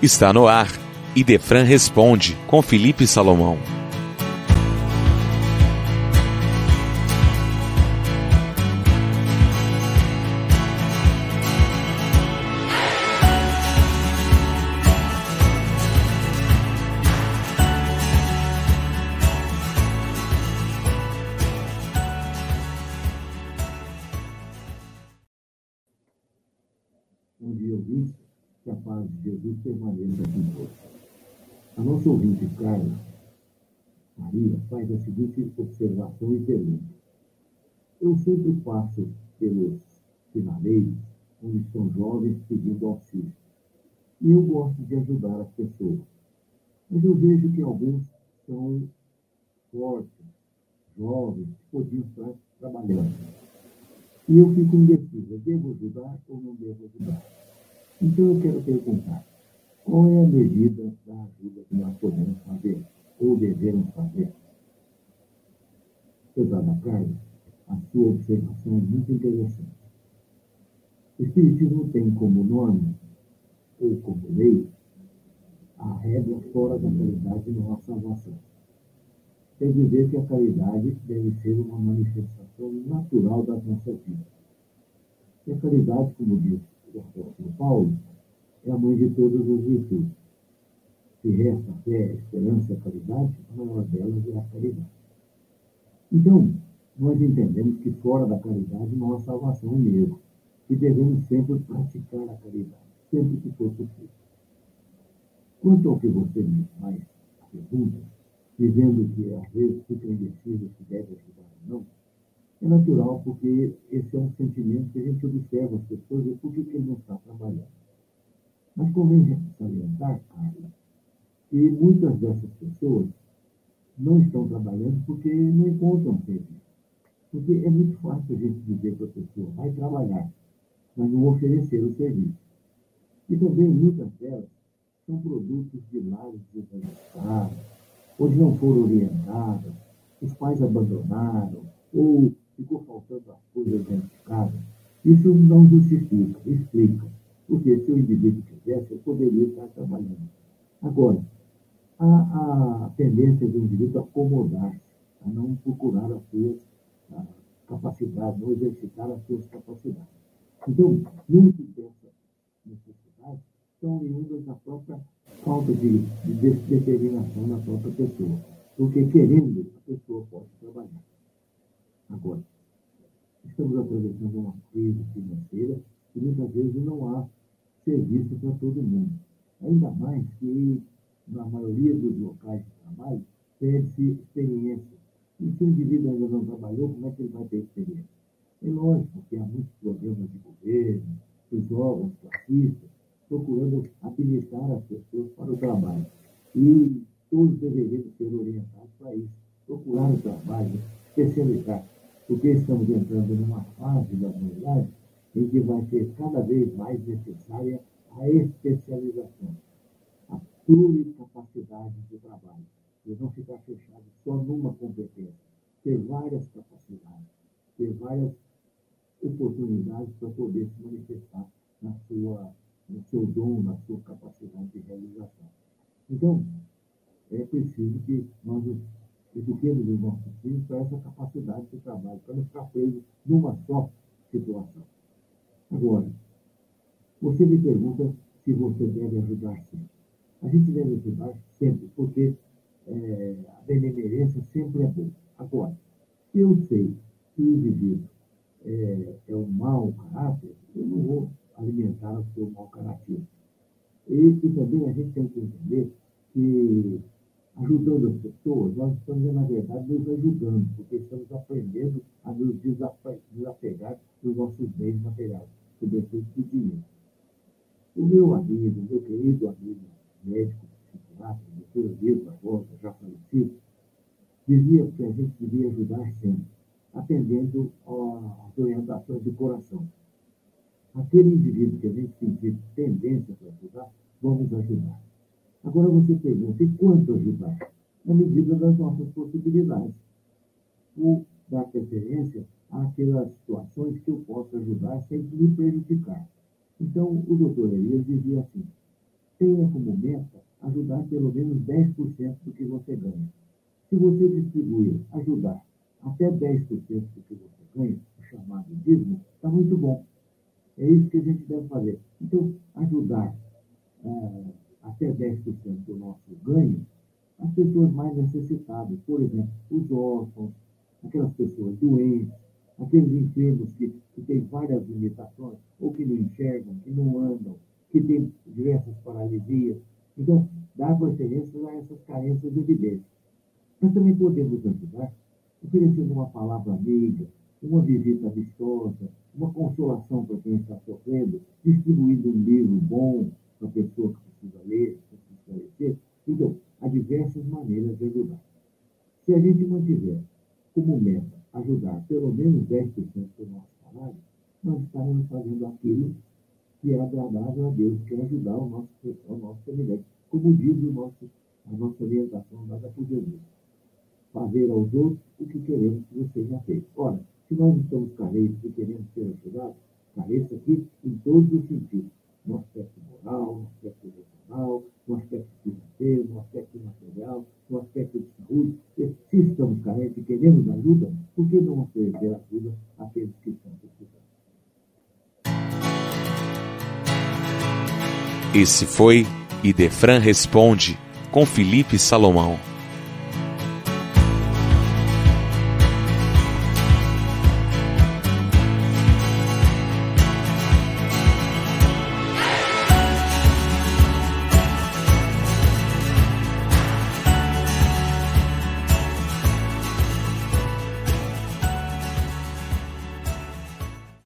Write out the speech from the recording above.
Está no ar. Idefran responde com Felipe Salomão. Permaneça conosco. A nossa ouvinte Carla Maria faz a seguinte observação e pergunta. Eu sempre passo pelos finaleiros onde estão jovens pedindo auxílio. E eu gosto de ajudar as pessoas. Mas eu vejo que alguns são fortes, jovens, que podiam estar trabalhando. E eu fico indeciso, devo ajudar ou não devo ajudar? Então eu quero perguntar, qual é a medida da ajuda que nós podemos fazer ou devemos fazer? Pesada Carlos, a sua observação é muito interessante. O Espiritismo tem como norma, ou como lei, a regra fora da caridade não há salvação. Quer dizer que a caridade deve ser uma manifestação natural das nossas vidas. E a caridade, como diz Paulo, é a mãe de todas as virtudes. Se resta a fé, a esperança e a caridade, a maior delas é a caridade. Então, nós entendemos que fora da caridade não há salvação mesmo, e devemos sempre praticar a caridade, sempre que for possível. Quanto ao que você me faz a pergunta, dizendo que às vezes fica indeciso se deve ajudar ou não, é natural porque esse é um sentimento que a gente observa as pessoas e por que, ele não está trabalhando. Mas convém salientar, Carla, que muitas dessas pessoas não estão trabalhando porque não encontram serviço. Porque é muito fácil a gente dizer para a pessoa, vai trabalhar, mas não oferecer o serviço. E também muitas delas são produtos de lares desajustados, onde não foram orientadas, os pais abandonaram, ou ficou faltando coisas dentro de casa. Isso não justifica, explica. Porque se o indivíduo quisesse, eu poderia estar trabalhando. Agora, há a tendência do indivíduo a acomodar-se, a não procurar as suas capacidades, não exercitar as suas capacidades. Então, muitas dessas necessidades são oriundas da própria falta de, de determinação na própria pessoa. Porque, querendo, a pessoa pode trabalhar. Agora, estamos atravessando uma crise financeira e muitas vezes não há serviço para todo mundo. Ainda mais que, na maioria dos locais de trabalho, pede-se experiência. E se o indivíduo ainda não trabalhou, como é que ele vai ter experiência? É lógico que há muitos programas de governo, os órgãos classistas, procurando habilitar as pessoas para o trabalho. E todos deveriam ser orientados para isso, procurar o trabalho, especializar, porque estamos entrando numa fase da humanidade em que vai ser cada vez mais necessária a especialização, a pluricapacidade de trabalho, e não ficar fechado só numa competência, ter várias capacidades, ter várias oportunidades para poder se manifestar na sua, no seu dom, na sua capacidade de realização. Então, é preciso que nós eduquemos os nossos filhos para essa capacidade de trabalho, para não ficar preso numa só situação. Agora, você me pergunta se você deve ajudar sempre. A gente deve ajudar sempre, porque é, a benemerência sempre é boa. Agora, se eu sei que o indivíduo é, é um mau caráter, eu não vou alimentar o seu mau caráter. E, e também a gente tem que entender que ajudando as pessoas, nós estamos, na verdade, nos ajudando, porque estamos aprendendo a nos desapegar dos nossos bens materiais sobretudo do dinheiro. O meu amigo, meu querido amigo médico, psiquiatra, doutor Diego Barbosa, já falecido, dizia que a gente devia ajudar sempre, atendendo às orientações do coração. Aquele indivíduo que a gente sentir tendência para ajudar, vamos ajudar. Agora você pergunta, e quanto ajudar? Na medida das nossas possibilidades. Ou dar preferência àquelas situações que eu posso ajudar sem me prejudicar. Então, o doutor Elias dizia assim, tenha como meta ajudar pelo menos 10% do que você ganha. Se você distribuir, ajudar até 10% do que você ganha, o chamado dízimo, está muito bom. É isso que a gente deve fazer. Então, ajudar é, até 10% do nosso ganho as pessoas mais necessitadas, por exemplo, os órfãos, aquelas pessoas doentes, aqueles enfermos que, que têm várias limitações, ou que não enxergam, que não andam, que têm diversas paralisias. Então, dar preferência a essas carências evidentes. Nós também podemos ajudar oferecendo uma palavra amiga, uma visita amistosa, uma consolação para quem está sofrendo, distribuindo um livro bom para a pessoa que precisa ler, para se esclarecer. Então, há diversas maneiras de ajudar. Se a gente mantiver como meta ajudar pelo menos 10% do nosso salário, nós estaremos fazendo aquilo que é agradável a Deus, que é ajudar o nosso, o nosso semelhante, como diz o nosso, a nossa orientação dada por Jesus. Fazer aos outros o que queremos que você já fez. Ora, se nós estamos carentes e queremos ser ajudados, careça aqui em todos os sentidos. No aspecto moral, no aspecto emocional, no aspecto financeiro, no aspecto material, no aspecto de saúde. Se estamos carentes e queremos ajuda, por que não oferecer ajuda àqueles que estão precisando? Esse foi Idefran Responde, com Felipe Salomão.